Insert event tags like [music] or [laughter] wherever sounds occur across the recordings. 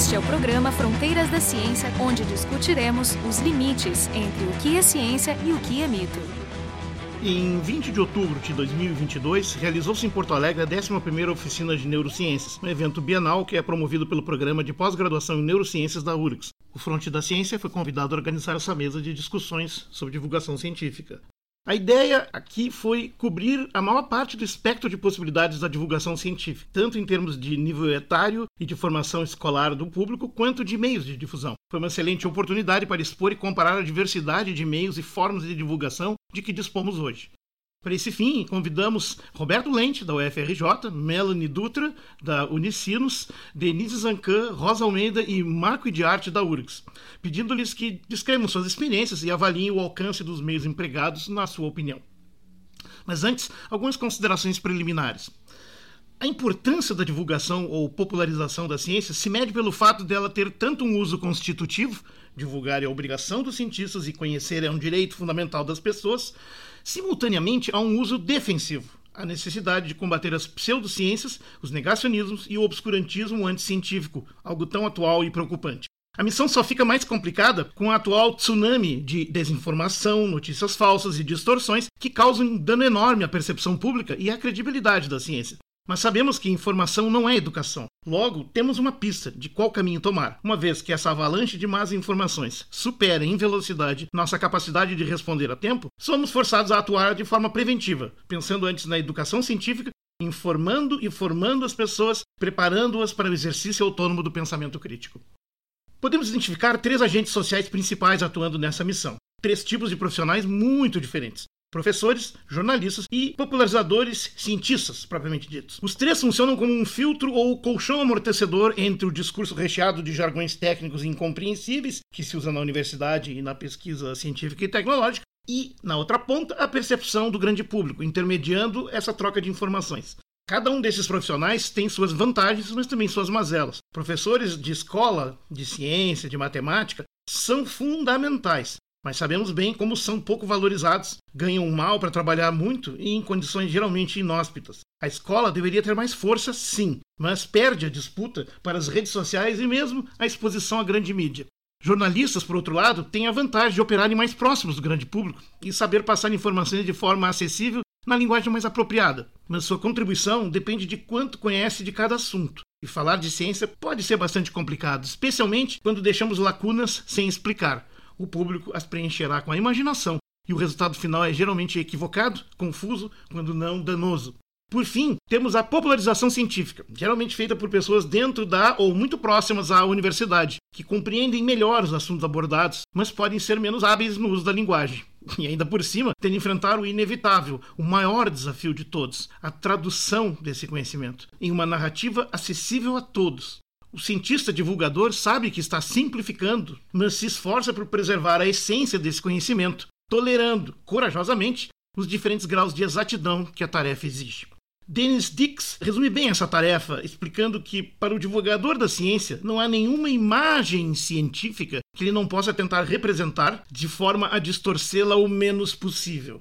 Este é o programa Fronteiras da Ciência, onde discutiremos os limites entre o que é ciência e o que é mito. Em 20 de outubro de 2022, realizou-se em Porto Alegre a 11ª Oficina de Neurociências, um evento bienal que é promovido pelo Programa de Pós-Graduação em Neurociências da URGS. O Fronte da Ciência foi convidado a organizar essa mesa de discussões sobre divulgação científica. A ideia aqui foi cobrir a maior parte do espectro de possibilidades da divulgação científica, tanto em termos de nível etário e de formação escolar do público, quanto de meios de difusão. Foi uma excelente oportunidade para expor e comparar a diversidade de meios e formas de divulgação de que dispomos hoje. Para esse fim, convidamos Roberto Lente, da UFRJ, Melanie Dutra, da Unicinos, Denise Zancan, Rosa Almeida e Marco de Arte, da URGS, pedindo-lhes que descrevam suas experiências e avaliem o alcance dos meios empregados, na sua opinião. Mas antes, algumas considerações preliminares. A importância da divulgação ou popularização da ciência se mede pelo fato dela ter tanto um uso constitutivo, divulgar é a obrigação dos cientistas e conhecer é um direito fundamental das pessoas, simultaneamente há um uso defensivo, a necessidade de combater as pseudociências, os negacionismos e o obscurantismo anticientífico, algo tão atual e preocupante. A missão só fica mais complicada com o atual tsunami de desinformação, notícias falsas e distorções que causam um dano enorme à percepção pública e à credibilidade da ciência. Mas sabemos que informação não é educação. Logo, temos uma pista de qual caminho tomar, uma vez que essa avalanche de más informações supera em velocidade nossa capacidade de responder a tempo, somos forçados a atuar de forma preventiva, pensando antes na educação científica, informando e formando as pessoas, preparando-as para o exercício autônomo do pensamento crítico. Podemos identificar três agentes sociais principais atuando nessa missão. Três tipos de profissionais muito diferentes, professores, jornalistas e popularizadores cientistas, propriamente ditos. Os três funcionam como um filtro ou colchão amortecedor entre o discurso recheado de jargões técnicos incompreensíveis que se usa na universidade e na pesquisa científica e tecnológica e, na outra ponta, a percepção do grande público, intermediando essa troca de informações. Cada um desses profissionais tem suas vantagens, mas também suas mazelas. Professores de escola, de ciência, de matemática, são fundamentais, mas sabemos bem como são pouco valorizados, ganham mal para trabalhar muito e em condições geralmente inóspitas. A escola deveria ter mais força, sim, mas perde a disputa para as redes sociais e mesmo a exposição à grande mídia. Jornalistas, por outro lado, têm a vantagem de operarem mais próximos do grande público e saber passar informações de forma acessível na linguagem mais apropriada. Mas sua contribuição depende de quanto conhece de cada assunto. E falar de ciência pode ser bastante complicado, especialmente quando deixamos lacunas sem explicar o público as preencherá com a imaginação, e o resultado final é geralmente equivocado, confuso, quando não danoso. Por fim, temos a popularização científica, geralmente feita por pessoas dentro da ou muito próximas à universidade, que compreendem melhor os assuntos abordados, mas podem ser menos hábeis no uso da linguagem. E ainda por cima, tem de enfrentar o inevitável, o maior desafio de todos, a tradução desse conhecimento em uma narrativa acessível a todos. O cientista divulgador sabe que está simplificando, mas se esforça por preservar a essência desse conhecimento, tolerando, corajosamente, os diferentes graus de exatidão que a tarefa exige. Dennis Dix resume bem essa tarefa, explicando que, para o divulgador da ciência, não há nenhuma imagem científica que ele não possa tentar representar de forma a distorcê-la o menos possível.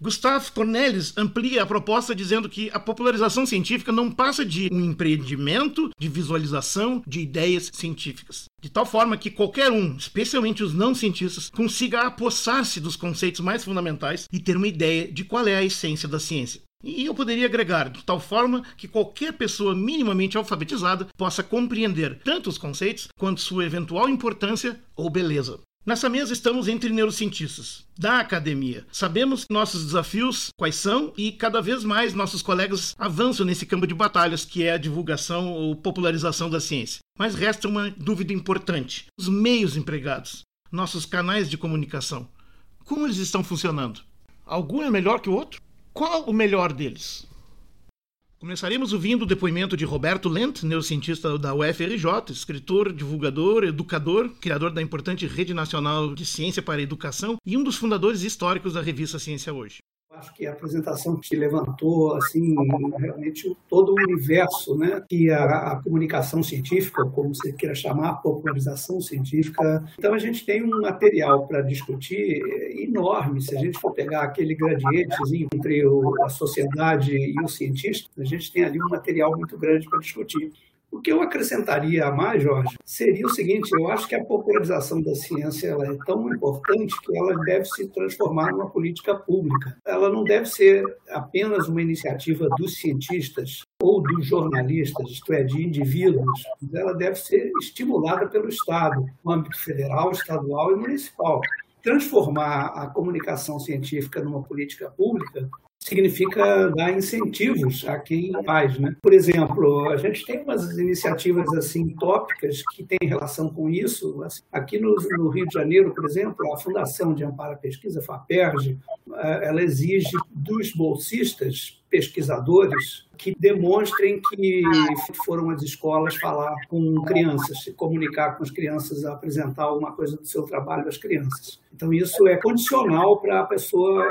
Gustave Cornelis amplia a proposta dizendo que a popularização científica não passa de um empreendimento de visualização de ideias científicas. De tal forma que qualquer um, especialmente os não cientistas, consiga apossar-se dos conceitos mais fundamentais e ter uma ideia de qual é a essência da ciência. E eu poderia agregar, de tal forma que qualquer pessoa minimamente alfabetizada possa compreender tanto os conceitos quanto sua eventual importância ou beleza. Nessa mesa estamos entre neurocientistas da academia. Sabemos nossos desafios quais são e cada vez mais nossos colegas avançam nesse campo de batalhas que é a divulgação ou popularização da ciência. Mas resta uma dúvida importante: os meios empregados, nossos canais de comunicação. Como eles estão funcionando? Algum é melhor que o outro? Qual o melhor deles? Começaremos ouvindo o depoimento de Roberto Lent, neurocientista da UFRJ, escritor, divulgador, educador, criador da importante Rede Nacional de Ciência para a Educação e um dos fundadores históricos da revista Ciência Hoje. Acho que a apresentação que levantou assim realmente todo o universo, né, que a, a, comunicação científica, como você queira chamar, a popularização científica. Então a gente tem um material para discutir enorme. Se a gente for pegar aquele gradietezinho entre o, a sociedade e o cientista, a gente tem ali um material muito grande para discutir. O que eu acrescentaria a mais, Jorge, seria o seguinte: eu acho que a popularização da ciência ela é tão importante que ela deve se transformar numa política pública. Ela não deve ser apenas uma iniciativa dos cientistas ou dos jornalistas, isto é, de indivíduos, ela deve ser estimulada pelo Estado, no âmbito federal, estadual e municipal. Transformar a comunicação científica numa política pública significa dar incentivos a quem faz, né? Por exemplo, a gente tem umas iniciativas assim tópicas que têm relação com isso. Assim, aqui no, no, Rio de Janeiro, por exemplo, a Fundação de Amparo à Pesquisa, FAPERJ, eh, ela exige dos bolsistas pesquisadores que demonstrem que foram às escolas falar com crianças, se comunicar com as crianças, apresentar alguma coisa do seu trabalho às crianças. Então, isso é condicional para a pessoa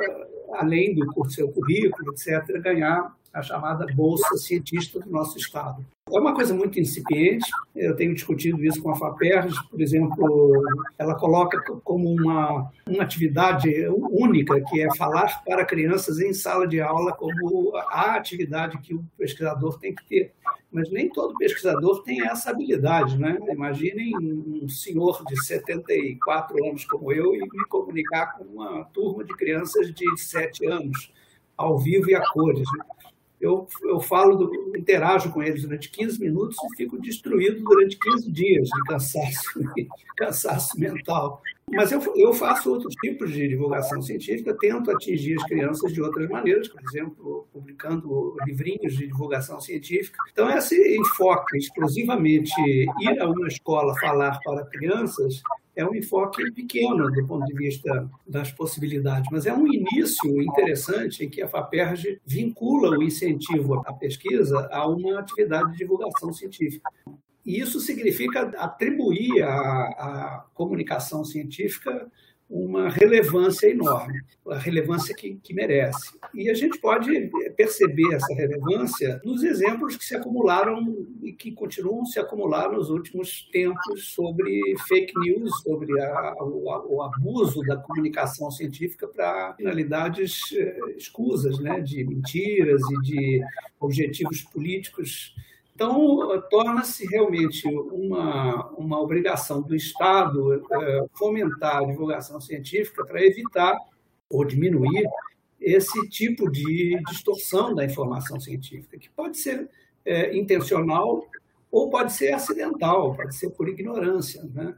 além do seu currículo, etc., ganhar a chamada Bolsa Cientista do nosso Estado. É uma coisa muito incipiente, eu tenho discutido isso com a FAPERJ, por exemplo, ela coloca como uma, uma atividade única, que é falar para crianças em sala de aula como a atividade que o pesquisador tem que ter. Mas nem todo pesquisador tem essa habilidade, né? Imaginem um senhor de 74 anos como eu e me comunicar com uma turma de crianças de 7 anos, ao vivo e a cores. Né? Eu, eu falo, do, interajo com eles durante 15 minutos e fico destruído durante 15 dias de cansaço, [laughs] cansaço mental. Mas eu, eu faço outros tipos de divulgação científica, tento atingir as crianças de outras maneiras, por exemplo, publicando livrinhos de divulgação científica. Então, esse enfoque exclusivamente ir a uma escola falar para crianças é um enfoque pequeno do ponto de vista das possibilidades, mas é um início interessante em que a FAPERJ vincula o incentivo à pesquisa a uma atividade de divulgação científica. E isso significa atribuir à, à comunicação científica uma relevância enorme, a relevância que, que, merece. E a gente pode perceber essa relevância nos exemplos que se acumularam e que continuam se acumular nos últimos tempos sobre fake news, sobre a, o, o, abuso da comunicação científica para finalidades eh, escusas, né, de mentiras e de objetivos políticos então, torna-se realmente uma, uma obrigação do Estado é, fomentar a divulgação científica para evitar ou diminuir esse tipo de distorção da informação científica, que pode ser é, intencional ou pode ser acidental, pode ser por ignorância. Né?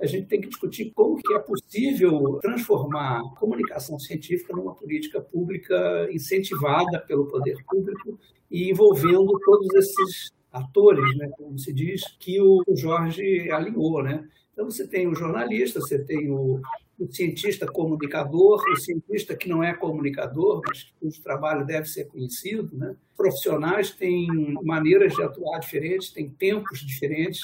A gente tem que discutir como que é possível transformar a comunicação científica numa política pública incentivada pelo poder público e envolvendo todos esses atores, né, como se diz, que o Jorge alinhou. Né? Então, você tem o jornalista, você tem o, o cientista comunicador, o cientista que não é comunicador, mas cujo trabalho deve ser conhecido. Né? Profissionais têm maneiras de atuar diferentes, têm tempos diferentes.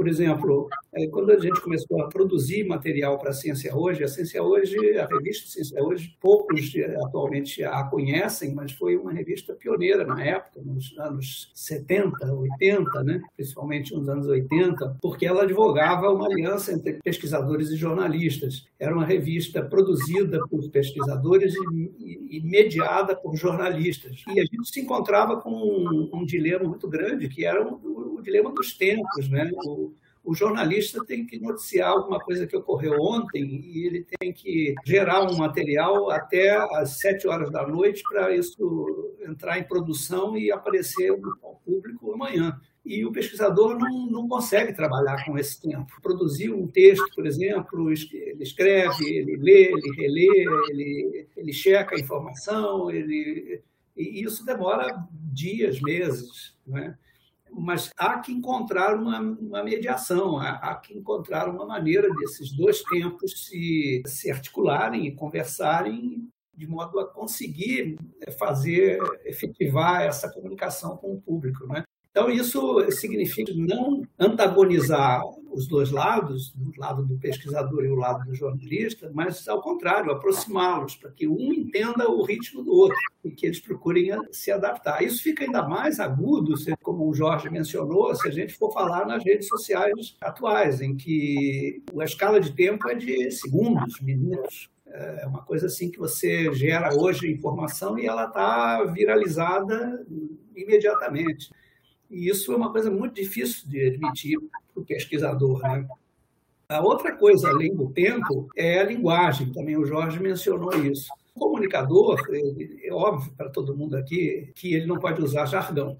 Por exemplo, é, quando a gente começou a produzir material para a Ciência Hoje, a Ciência Hoje, a revista Ciência Hoje, poucos atualmente a conhecem, mas foi uma revista pioneira na época, nos anos 70, 80, né? principalmente nos anos 80, porque ela advogava uma aliança entre pesquisadores e jornalistas. Era uma revista produzida por pesquisadores e, mediada por jornalistas. E a gente se encontrava com um, um dilema muito grande, que era o, o dilema dos tempos, né? O, o jornalista tem que noticiar alguma coisa que ocorreu ontem e ele tem que gerar um material até às sete horas da noite para isso entrar em produção e aparecer ao público amanhã. E o pesquisador não, não consegue trabalhar com esse tempo. Produzir um texto, por exemplo, ele escreve, ele lê, ele relê, ele, ele checa a informação, ele, e isso demora dias, meses. Não é? Mas há que encontrar uma, uma mediação, há, há, que encontrar uma maneira desses dois tempos se, se articularem e conversarem de modo a conseguir fazer, efetivar essa comunicação com o público. Né? Então, isso significa não antagonizar os dois lados, o lado do pesquisador e o lado do jornalista, mas, ao contrário, aproximá-los, para que um entenda o ritmo do outro e que eles procurem se adaptar. Isso fica ainda mais agudo, como o Jorge mencionou, se a gente for falar nas redes sociais atuais, em que a escala de tempo é de segundos, minutos. É uma coisa assim que você gera hoje informação e ela está viralizada imediatamente. E isso é uma coisa muito difícil de admitir pesquisador. Né? A outra coisa, além do tempo, é a linguagem. Também o Jorge mencionou isso. O comunicador, é óbvio para todo mundo aqui que ele não pode usar jargão.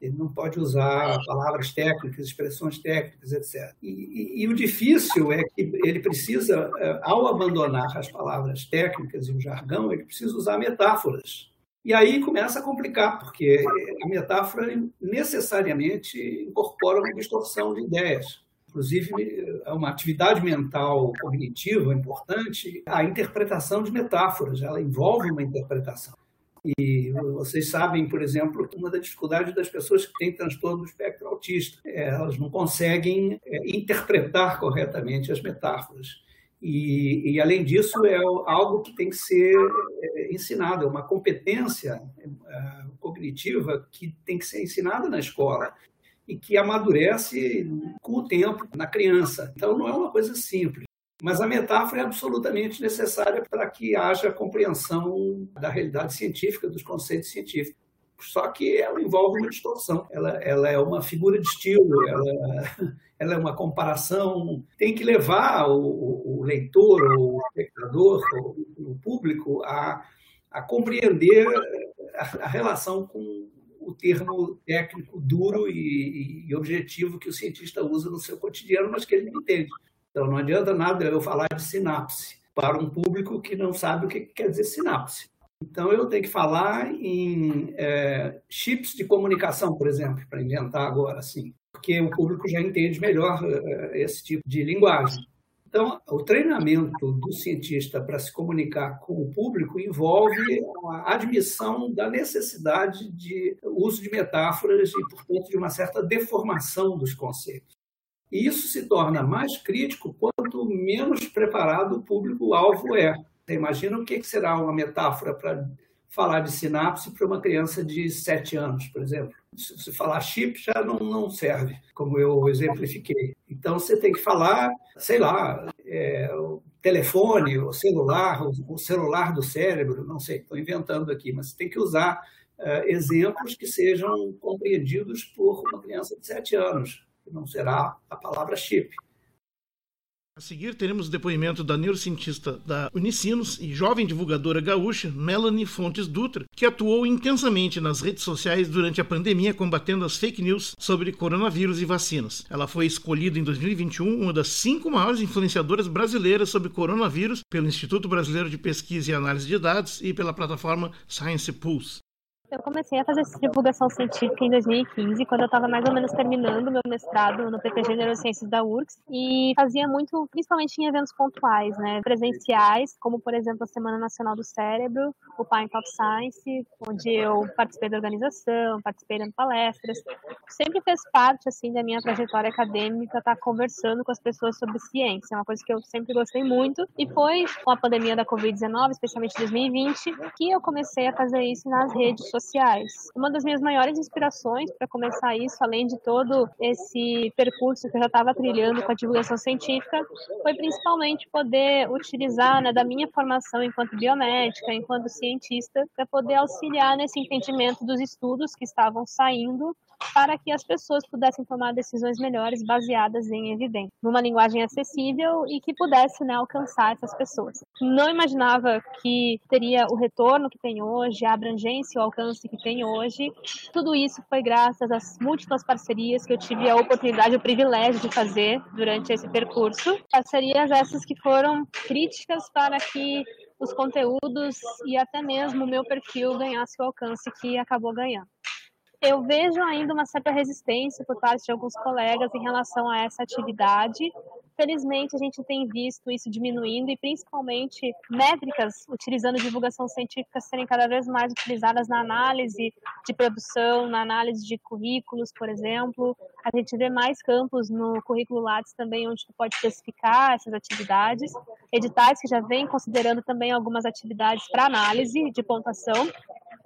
Ele não pode usar palavras técnicas, expressões técnicas, etc. E, e, e, o difícil é que ele precisa, é, ao abandonar as palavras técnicas e o jargão, ele precisa usar metáforas. E aí começa a complicar, porque a metáfora necessariamente incorpora uma distorção de ideias. Inclusive, é uma atividade mental cognitiva importante a interpretação de metáforas, ela envolve uma interpretação. E vocês sabem, por exemplo, que uma das dificuldades das pessoas que têm transtorno do espectro autista, é, elas não conseguem é, interpretar corretamente as metáforas. E, e, além disso, é algo que tem que ser é, ensinado, é uma competência cognitiva que tem que ser ensinada na escola e que amadurece com o tempo na criança. Então, não é uma coisa simples. Mas a metáfora é absolutamente necessária para que haja compreensão da realidade científica, dos conceitos científicos. Só que ela envolve uma distorção, ela, ela é uma figura de estilo, ela, [laughs] ela é uma comparação. Tem que levar o, leitor, o espectador, o, o público a, a compreender a, a, relação com o termo técnico duro e, e objetivo que o cientista usa no seu cotidiano, mas que ele não entende. Então, não adianta nada eu falar de sinapse para um público que não sabe o que quer dizer sinapse. Então, eu tenho que falar em é, chips de comunicação, por exemplo, para inventar agora, assim, porque o público já entende melhor é, esse tipo de linguagem. Então, o treinamento do cientista para se comunicar com o público envolve a admissão da necessidade de uso de metáforas e, portanto, de uma certa deformação dos conceitos. E isso se torna mais crítico quanto menos preparado o público-alvo é. Você imagina o que será uma metáfora para falar de sinapse para uma criança de 7 anos, por exemplo. Se falar chip já não, não serve, como eu exemplifiquei. Então você tem que falar, sei lá, é, o telefone, o celular, o, celular do cérebro, não sei, estou inventando aqui, mas tem que usar é, exemplos que sejam compreendidos por uma criança de 7 anos que não será a palavra chip. A seguir, teremos o depoimento da neurocientista da Unicinos e jovem divulgadora gaúcha Melanie Fontes Dutra, que atuou intensamente nas redes sociais durante a pandemia combatendo as fake news sobre coronavírus e vacinas. Ela foi escolhida em 2021 uma das cinco maiores influenciadoras brasileiras sobre coronavírus pelo Instituto Brasileiro de Pesquisa e Análise de Dados e pela plataforma Science Pulse. Eu comecei a fazer divulgação científica em 2015, quando eu estava mais ou menos terminando meu mestrado no PPG Neurociências da URGS, e fazia muito, principalmente em eventos pontuais, né, presenciais, como por exemplo a Semana Nacional do Cérebro, o Pint of Science, onde eu participei da organização, participei dando palestras. Sempre fez parte assim da minha trajetória acadêmica estar tá conversando com as pessoas sobre ciência, é uma coisa que eu sempre gostei muito. E foi com a pandemia da Covid-19, especialmente em 2020, que eu comecei a fazer isso nas redes sociais sociais. Uma das minhas maiores inspirações para começar isso, além de todo esse percurso que eu já estava trilhando com a divulgação científica, foi principalmente poder utilizar né, da minha formação enquanto biomédica, enquanto cientista, para poder auxiliar nesse entendimento dos estudos que estavam saindo para que as pessoas pudessem tomar decisões melhores baseadas em evidência, numa linguagem acessível e que pudesse né, alcançar essas pessoas. Não imaginava que teria o retorno que tem hoje, a abrangência e o alcance que tem hoje. Tudo isso foi graças às múltiplas parcerias que eu tive a oportunidade, o privilégio de fazer durante esse percurso. Parcerias essas que foram críticas para que os conteúdos e até mesmo o meu perfil ganhasse o alcance que acabou ganhando eu vejo ainda uma certa resistência por parte de alguns colegas em relação a essa atividade. Felizmente, a gente tem visto isso diminuindo e, principalmente, métricas utilizando divulgação científica serem cada vez mais utilizadas na análise de produção, na análise de currículos, por exemplo. A gente vê mais campos no currículo Lattes também, onde tu pode especificar essas atividades. Editais que já vêm considerando também algumas atividades para análise de pontuação.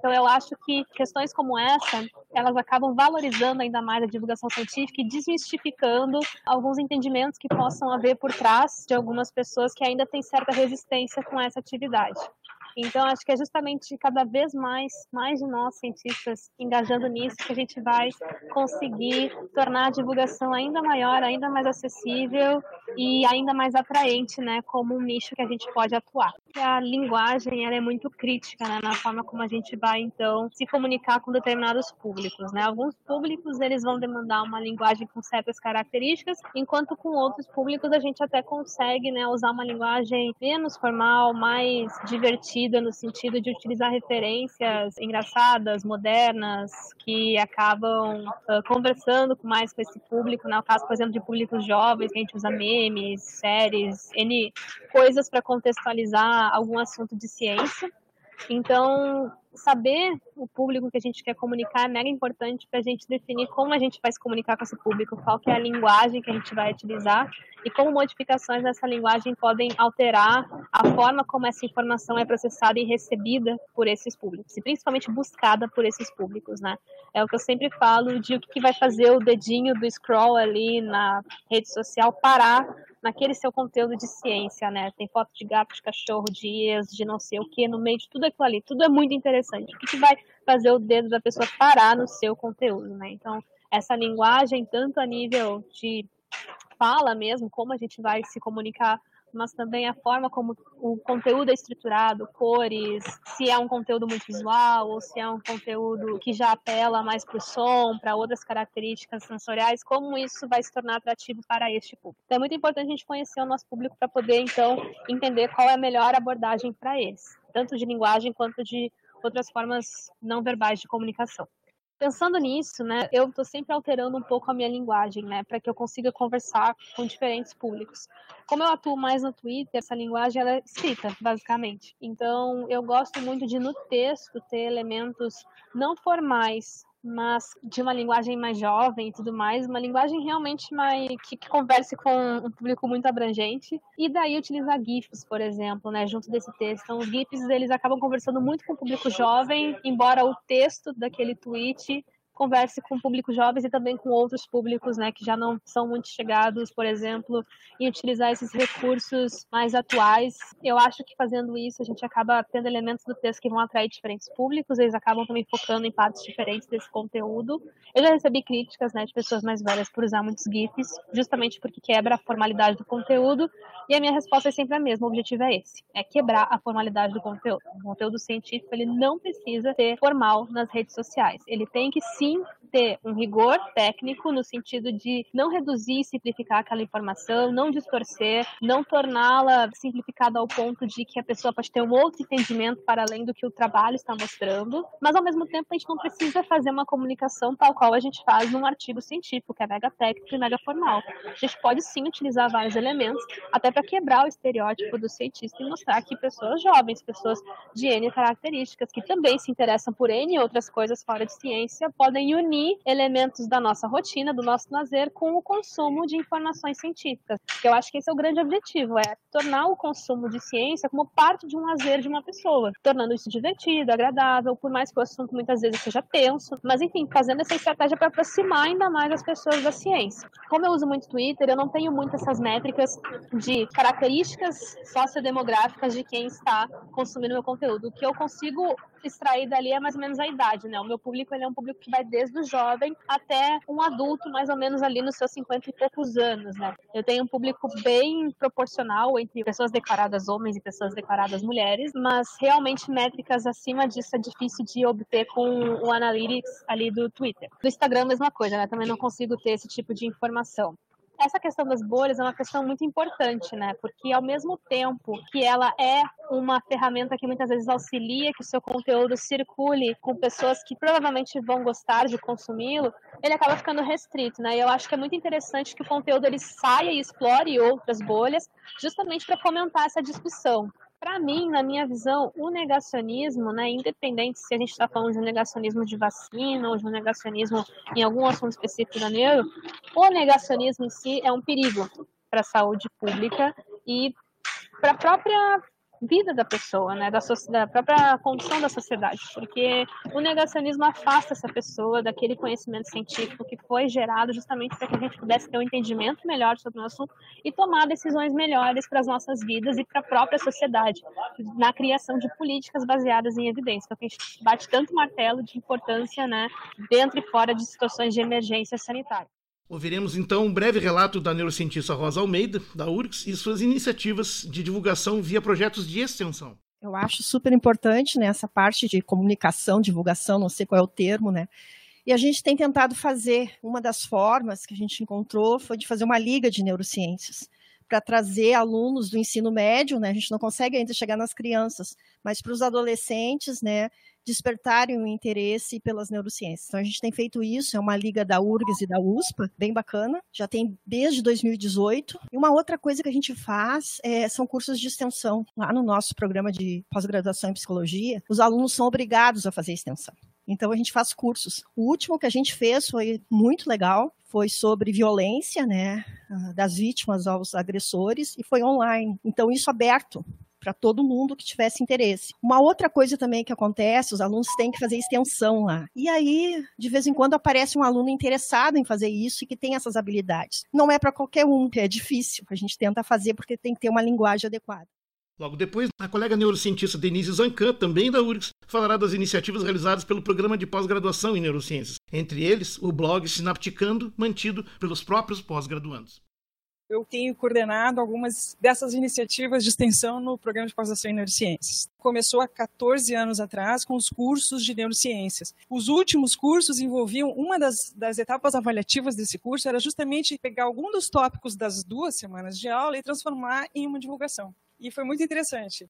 Então, eu acho que questões como essa, elas acabam valorizando ainda mais a divulgação científica e desmistificando alguns entendimentos que possam haver por trás de algumas pessoas que ainda têm certa resistência com essa atividade. Então, acho que é justamente cada vez mais, mais de nós cientistas engajando nisso que a gente vai conseguir tornar a divulgação ainda maior, ainda mais acessível e ainda mais atraente, né, como um nicho que a gente pode atuar. A linguagem ela é muito crítica, né, na forma como a gente vai então se comunicar com determinados públicos, né? Alguns públicos eles vão demandar uma linguagem com certas características, enquanto com outros públicos a gente até consegue, né, usar uma linguagem menos formal, mais divertida no sentido de utilizar referências engraçadas, modernas, que acabam uh, conversando mais com esse público, né? O caso, por exemplo, de públicos jovens, que a gente usa memes, séries, N coisas para contextualizar algum assunto de ciência. Então, saber o público que a gente quer comunicar é mega importante para a gente definir como a gente vai se comunicar com esse público, qual que é a linguagem que a gente vai utilizar e como modificações nessa linguagem podem alterar a forma como essa informação é processada e recebida por esses públicos, e principalmente buscada por esses públicos, né? É o que eu sempre falo de o que vai fazer o dedinho do scroll ali na rede social parar naquele seu conteúdo de ciência, né? Tem foto de gato, de cachorro, de ex, de não sei o que, no meio de tudo aquilo ali. Tudo é muito interessante. O que, que vai fazer o dedo da pessoa parar no seu conteúdo, né? Então, essa linguagem, tanto a nível de fala mesmo, como a gente vai se comunicar mas também a forma como o conteúdo é estruturado, cores, se é um conteúdo muito visual ou se é um conteúdo que já apela mais para o som, para outras características sensoriais, como isso vai se tornar atrativo para este público. Então é muito importante a gente conhecer o nosso público para poder então entender qual é a melhor abordagem para eles, tanto de linguagem quanto de outras formas não verbais de comunicação pensando nisso, né, eu estou sempre alterando um pouco a minha linguagem, né, para que eu consiga conversar com diferentes públicos. Como eu atuo mais no Twitter, essa linguagem ela é escrita, basicamente. Então, eu gosto muito de no texto ter elementos não formais, mas de uma linguagem mais jovem e tudo mais, uma linguagem realmente mais que, que, converse com um público muito abrangente. E daí utilizar GIFs, por exemplo, né, junto desse texto. Então, GIFs eles acabam conversando muito com o público jovem, embora o texto daquele tweet converse com públicos jovens e também com outros públicos, né, que já não são muito chegados, por exemplo, em utilizar esses recursos mais atuais. Eu acho que fazendo isso a gente acaba tendo elementos do texto que vão atrair diferentes públicos, eles acabam também focando em partes diferentes desse conteúdo. Eu já recebi críticas, né, de pessoas mais velhas por usar muitos GIFs, justamente porque quebra a formalidade do conteúdo, e a minha resposta é sempre a mesma, o objetivo é esse, é quebrar a formalidade do conteúdo. O conteúdo científico, ele não precisa ser formal nas redes sociais. Ele tem que sim ter um rigor técnico no sentido de não reduzir e simplificar aquela informação, não distorcer, não torná-la simplificada ao ponto de que a pessoa pode ter um outro entendimento para além do que o trabalho está mostrando, mas ao mesmo tempo a gente não precisa fazer uma comunicação tal qual a gente faz num artigo científico, que é mega técnico e mega formal. A gente pode sim utilizar vários elementos, até para quebrar o estereótipo do cientista e mostrar que pessoas jovens, pessoas de N características, que também se interessam por N outras coisas fora de ciência, podem unir elementos da nossa rotina, do nosso lazer, com o consumo de informações científicas. Que eu acho que esse é o grande objetivo, é tornar o consumo de ciência como parte de um lazer de uma pessoa, tornando isso divertido, agradável, por mais que o assunto muitas vezes seja tenso, mas enfim, fazendo essa estratégia para aproximar ainda mais as pessoas da ciência. Como eu uso muito Twitter, eu não tenho muito essas métricas de características sociodemográficas de quem está consumindo meu conteúdo. O que eu consigo extrair dali é mais ou menos a idade, né? O meu público ele é um público que vai desde o jovem até um adulto, mais ou menos ali nos seus 50 e poucos anos, né? Eu tenho um público bem proporcional entre pessoas declaradas homens e pessoas declaradas mulheres, mas realmente métricas acima disso é difícil de obter com o analytics ali do Twitter. Do Instagram, mesma coisa, né? Também não consigo ter esse tipo de informação essa questão das bolhas é uma questão muito importante, né? Porque ao mesmo tempo que ela é uma ferramenta que muitas vezes auxilia que o seu conteúdo circule com pessoas que provavelmente vão gostar de consumi-lo, ele acaba ficando restrito, né? E eu acho que é muito interessante que o conteúdo ele saia e explore outras bolhas, justamente para fomentar essa discussão. Para mim, na minha visão, o negacionismo, né, independente se a gente está falando de um negacionismo de vacina ou de um negacionismo em algum assunto específico da neuro, o negacionismo em si é um perigo para a saúde pública e para a própria vida da pessoa, né, da, da própria condição da sociedade, porque o negacionismo afasta essa pessoa daquele conhecimento científico que foi gerado justamente para que a gente pudesse ter um entendimento melhor sobre o assunto e tomar decisões melhores para as nossas vidas e para a própria sociedade, na criação de políticas baseadas em evidência, que a gente bate tanto martelo de importância, né, dentro e fora de situações de emergência sanitária. Ouviremos então um breve relato da neurocientista Rosa Almeida, da URGS, e suas iniciativas de divulgação via projetos de extensão. Eu acho super importante né, essa parte de comunicação, divulgação, não sei qual é o termo, né? E a gente tem tentado fazer, uma das formas que a gente encontrou foi de fazer uma liga de neurociências, para trazer alunos do ensino médio, né? A gente não consegue ainda chegar nas crianças, mas para os adolescentes, né? Despertarem o interesse pelas neurociências. Então, a gente tem feito isso, é uma liga da URGS e da USPA, bem bacana, já tem desde 2018. E uma outra coisa que a gente faz é, são cursos de extensão. Lá no nosso programa de pós-graduação em psicologia, os alunos são obrigados a fazer extensão. Então a gente faz cursos. O último que a gente fez foi muito legal, foi sobre violência, né, das vítimas aos agressores e foi online. Então isso aberto para todo mundo que tivesse interesse. Uma outra coisa também que acontece, os alunos têm que fazer extensão lá. E aí, de vez em quando, aparece um aluno interessado em fazer isso e que tem essas habilidades. Não é para qualquer um, é difícil. A gente tenta fazer porque tem que ter uma linguagem adequada. Logo depois, a colega neurocientista Denise Zancan, também da URGS, falará das iniciativas realizadas pelo programa de pós-graduação em neurociências, entre eles o blog Sinapticando, mantido pelos próprios pós-graduandos eu tenho coordenado algumas dessas iniciativas de extensão no programa de pós-graduação em neurociências. Começou há 14 anos atrás com os cursos de neurociências. Os últimos cursos envolviam uma das, das etapas avaliativas desse curso era justamente pegar algum dos tópicos das duas semanas de aula e transformar em uma divulgação. E foi muito interessante.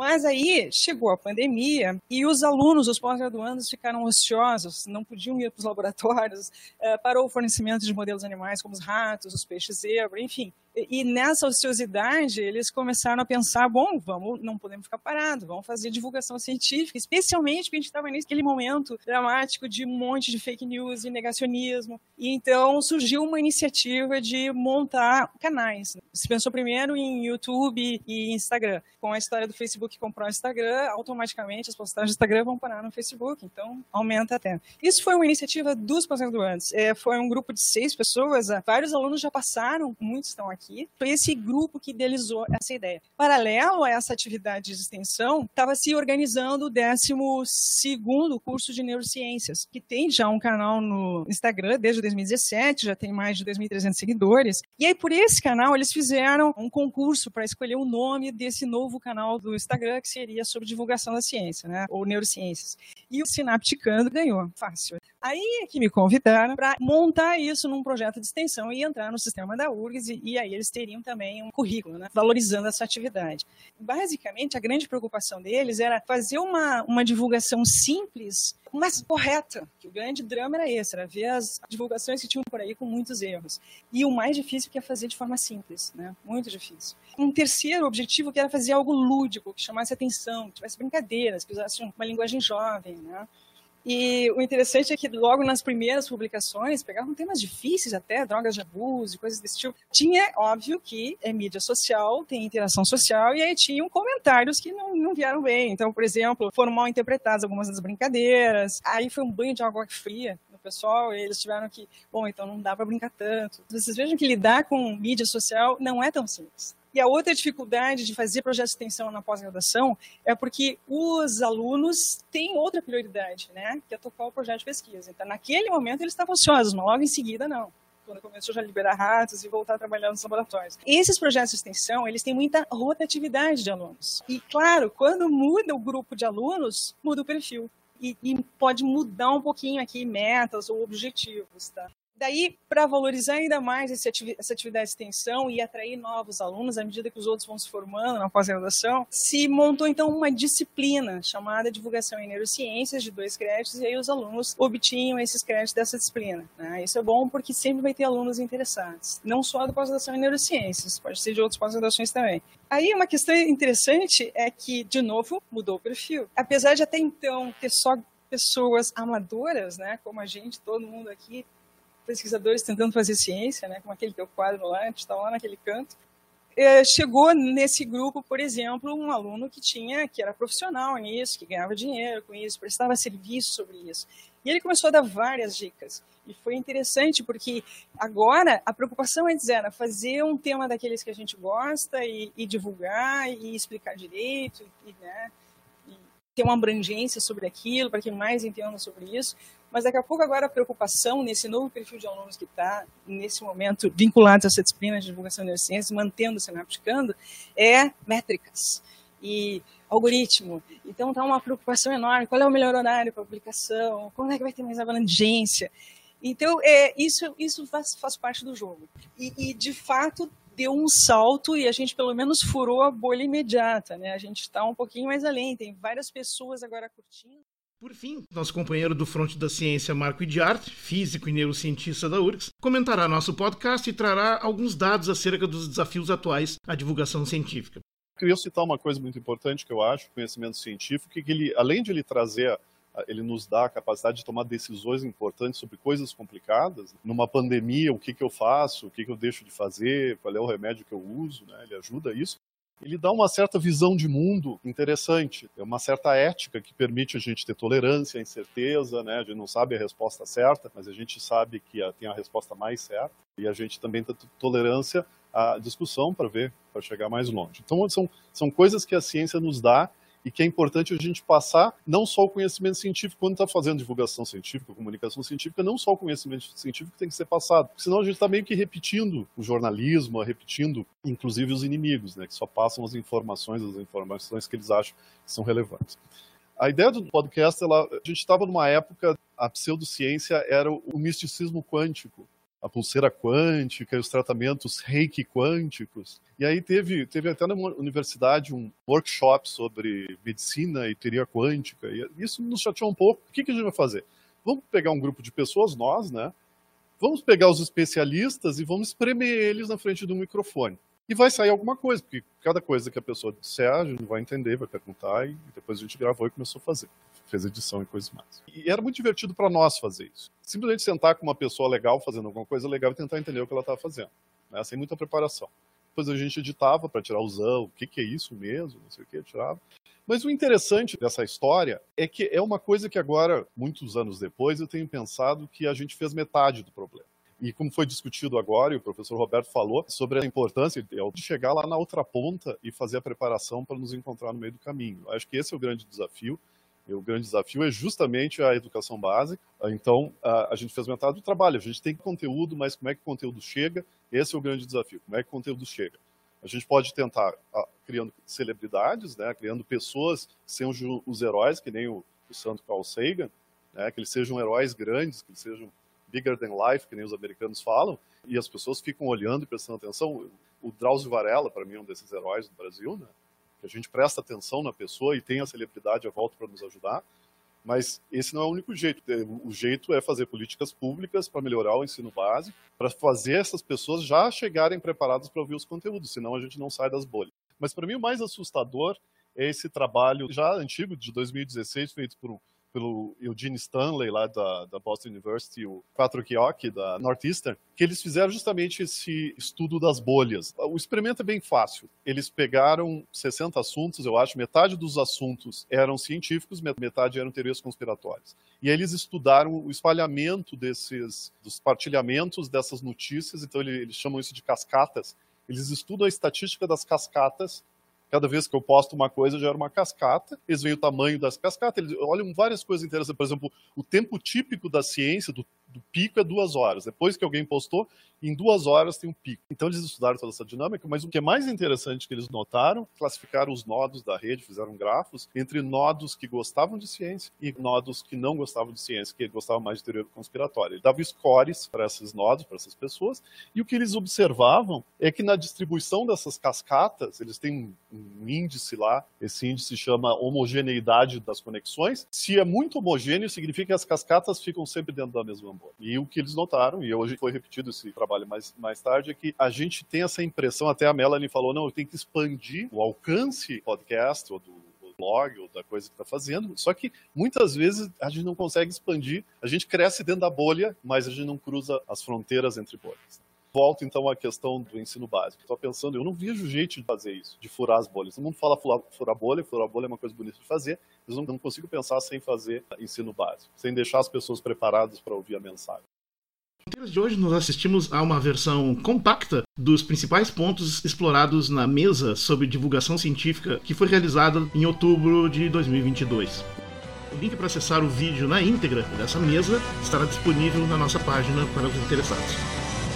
Mas aí chegou a pandemia e os alunos, os pós-graduandos, ficaram ociosos, não podiam ir para os [laughs] laboratórios, eh, para o fornecimento de modelos animais como os ratos, os peixes zebra, enfim. E, nessa ociosidade, eles começaram a pensar: bom, vamos, não podemos ficar parados, vamos fazer divulgação científica, especialmente porque a gente estava naquele momento dramático de um monte de fake news e negacionismo. E então surgiu uma iniciativa de montar canais. Se pensou primeiro em YouTube e Instagram. Com a história do Facebook comprou o Instagram, automaticamente as postagens do Instagram vão parar no Facebook, então aumenta até. Isso foi uma iniciativa dos pós-graduantes. É, foi um grupo de seis pessoas, vários alunos já passaram, muitos estão aqui aqui, foi esse grupo que idealizou essa ideia. Paralelo a essa atividade de extensão, estava se organizando o 12 curso de neurociências, que tem já um canal no Instagram desde 2017, já tem mais de 2.300 seguidores. E aí, por esse canal, eles fizeram um concurso para escolher o nome desse novo canal do Instagram, que seria sobre divulgação da ciência, né? Ou neurociências. E o Sinapticando ganhou. Fácil. Aí é que me convidaram para montar isso num projeto de extensão e entrar no sistema da URGS, e, e aí eles teriam também um currículo, né, valorizando essa atividade. Basicamente, a grande preocupação deles era fazer uma, uma divulgação simples, mas correta. O grande drama era esse, era ver as divulgações que tinham por aí com muitos erros. E o mais difícil que é fazer de forma simples, né? Muito difícil. Um terceiro objetivo que era fazer algo lúdico, que chamasse atenção, que tivesse brincadeiras, que usasse uma linguagem jovem, né? E o interessante é que logo nas primeiras publicações pegavam temas difíceis até, drogas de abuso, coisas desse tipo. Tinha, óbvio, que é mídia social, tem interação social, e aí tinham comentários que não, não vieram bem. Então, por exemplo, foram mal interpretadas algumas das brincadeiras. Aí foi um banho de água fria no pessoal, e eles tiveram que, bom, então não dá para brincar tanto. Vocês vejam que lidar com mídia social não é tão simples. E a outra dificuldade de fazer projeto de extensão na pós-graduação é porque os alunos têm outra prioridade, né? Que é tocar o projeto de pesquisa. Então, naquele momento, eles estavam ansiosos, mas logo em seguida, não quando começou já a liberar ratos e voltar a trabalhar nos laboratórios. Esses projetos de extensão, eles têm muita rotatividade de alunos. E, claro, quando muda o grupo de alunos, muda o perfil. E, e pode mudar um pouquinho aqui metas ou objetivos, tá? Daí, para valorizar ainda mais essa atividade de extensão e atrair novos alunos, à medida que os outros vão se formando na pós-graduação, se montou então uma disciplina chamada Divulgação em Neurociências, de dois créditos, e aí os alunos obtinham esses créditos dessa disciplina. Né? Isso é bom porque sempre vai ter alunos interessados, não só da pós-graduação em Neurociências, pode ser de outras pós-graduações também. Aí uma questão interessante é que, de novo, mudou o perfil. Apesar de até então ter só pessoas amadoras, né, como a gente, todo mundo aqui, pesquisadores tentando fazer ciência, né, como aquele teu quadro lá, a gente está lá naquele canto. é, chegou nesse grupo, por exemplo, um aluno que tinha, que era profissional nisso, que ganhava dinheiro com isso, prestava serviço sobre isso. E ele começou a dar várias dicas. E foi interessante porque agora a preocupação é dizer, era fazer um tema daqueles que a gente gosta e, e divulgar e explicar direito e, né, e ter uma abrangência sobre aquilo para que mais entendam sobre isso. Mas daqui a pouco agora a preocupação nesse novo perfil de alunos que está nesse momento vinculados a essa disciplina de divulgação de neurociências, mantendo-se Senapticando, é métricas e algoritmo. Então está uma preocupação enorme. Qual é o melhor horário para publicação? Quando é que vai ter mais abrangência? Então é isso isso faz, faz parte do jogo. E, e de fato deu um salto e a gente pelo menos furou a bolha imediata, né? A gente está um pouquinho mais além. Tem várias pessoas agora curtindo. Por fim, nosso companheiro do Fronte da Ciência, Marco Idiart, físico e neurocientista da URGS, comentará nosso podcast e trará alguns dados acerca dos desafios atuais à divulgação científica. Queria citar uma coisa muito importante que eu acho, conhecimento científico, que ele, além de ele trazer ele nos dá a capacidade de tomar decisões importantes sobre coisas complicadas. Numa pandemia, o que, que eu faço, o que, que eu deixo de fazer, qual é o remédio que eu uso, né? ele ajuda isso ele dá uma certa visão de mundo interessante, é uma certa ética que permite a gente ter tolerância, incerteza, né? A gente não sabe a resposta certa, mas a gente sabe que tem a resposta mais certa e a gente também tem tolerância à discussão para ver, para chegar mais longe. Então são, são coisas que a ciência nos dá e que é importante a gente passar não só o conhecimento científico, quando está fazendo divulgação científica, comunicação científica, não só o conhecimento científico tem que ser passado, senão a gente está meio que repetindo o jornalismo, repetindo inclusive os inimigos, né, que só passam as informações, as informações que eles acham que são relevantes. A ideia do podcast, ela, a gente estava numa época, a pseudociência era o misticismo quântico, a pulseira quântica os tratamentos reiki quânticos. E aí teve, teve até na universidade um workshop sobre medicina e teoria quântica. E isso nos chateou um pouco. O que, que a gente vai fazer? Vamos pegar um grupo de pessoas, nós, né? Vamos pegar os especialistas e vamos espremer eles na frente do microfone e vai sair alguma coisa, porque cada coisa que a pessoa disser, a gente vai entender, vai perguntar, e depois a gente gravou e começou a fazer. Fez edição e coisas mais. E era muito divertido para nós fazer isso. Simplesmente sentar com uma pessoa legal, fazendo alguma coisa legal e tentar entender o que ela estava fazendo, né? sem muita preparação. Depois a gente editava para tirar o zão, o que, que é isso mesmo, não sei o que, tirava. Mas o interessante dessa história é que é uma coisa que agora, muitos anos depois, eu tenho pensado que a gente fez metade do problema. E como foi discutido agora, e o professor Roberto falou, sobre a importância de chegar lá na outra ponta e fazer a preparação para nos encontrar no meio do caminho. Acho que esse é o grande desafio. E o grande desafio é justamente a educação básica. Então, a, gente fez metade do trabalho. A gente tem conteúdo, mas como é que o conteúdo chega? Esse é o grande desafio. Como é que o conteúdo chega? A gente pode tentar criando celebridades, né, criando pessoas que sejam os heróis, que nem o, o Santo Carl Sagan, né, que eles sejam heróis grandes, que eles sejam bigger than life, que nem os americanos falam, e as pessoas ficam olhando e prestando atenção. O Drauzio Varela, para mim, é um desses heróis do Brasil, né? Que a gente presta atenção na pessoa e tem a celebridade à volta para nos ajudar. Mas esse não é o único jeito. O jeito é fazer políticas públicas para melhorar o ensino básico, para fazer essas pessoas já chegarem preparadas para ouvir os conteúdos, senão a gente não sai das bolhas. Mas para mim o mais assustador é esse trabalho já antigo, de 2016, feito por pelo Eugene Stanley, lá da, da Boston University, o Patrick Yock, da Northeastern, que eles fizeram justamente esse estudo das bolhas. O experimento é bem fácil. Eles pegaram 60 assuntos, eu acho, metade dos assuntos eram científicos, metade eram teorias conspiratórias. E aí eles estudaram o espalhamento desses, dos partilhamentos dessas notícias, então eles chamam isso de cascatas. Eles estudam a estatística das cascatas Cada vez que eu posto uma coisa, gera uma cascata. Eles veem o tamanho das cascatas, eles olham várias coisas interessantes. Por exemplo, o tempo típico da ciência, do, do pico, é duas horas. Depois que alguém postou, em duas horas tem um pico. Então eles estudaram toda essa dinâmica, mas o que é mais interessante que eles notaram, classificaram os nodos da rede, fizeram grafos entre nodos que gostavam de ciência e nodos que não gostavam de ciência, que gostavam mais de teoria conspiratória. Ele dava scores para esses nodos, para essas pessoas, e o que eles observavam é que na distribuição dessas cascatas, eles têm um índice lá, esse índice chama homogeneidade das conexões. Se é muito homogêneo, significa que as cascatas ficam sempre dentro da mesma E o que eles notaram, e hoje foi repetido esse trabalho mais, mais tarde, é que a gente tem essa impressão, até a Melanie falou, não, tenho que expandir o alcance do podcast ou do blog ou da coisa que está fazendo. Só que muitas vezes a gente não consegue expandir. A gente cresce dentro da bolha, mas a gente não cruza as fronteiras entre bolhas. Volto então à questão do ensino básico. Estou pensando, eu não vejo jeito de fazer isso, de furar as bolhas. Todo mundo fala furar bolha, furar bolha é uma coisa bonita de fazer, mas não, não consigo pensar sem fazer ensino básico, sem deixar as pessoas preparadas para ouvir a mensagem. de hoje nós assistimos a uma versão compacta dos principais pontos explorados na mesa sobre divulgação científica que foi realizada em outubro de 2022. O link para acessar o vídeo na íntegra dessa mesa estará disponível na nossa página para os interessados.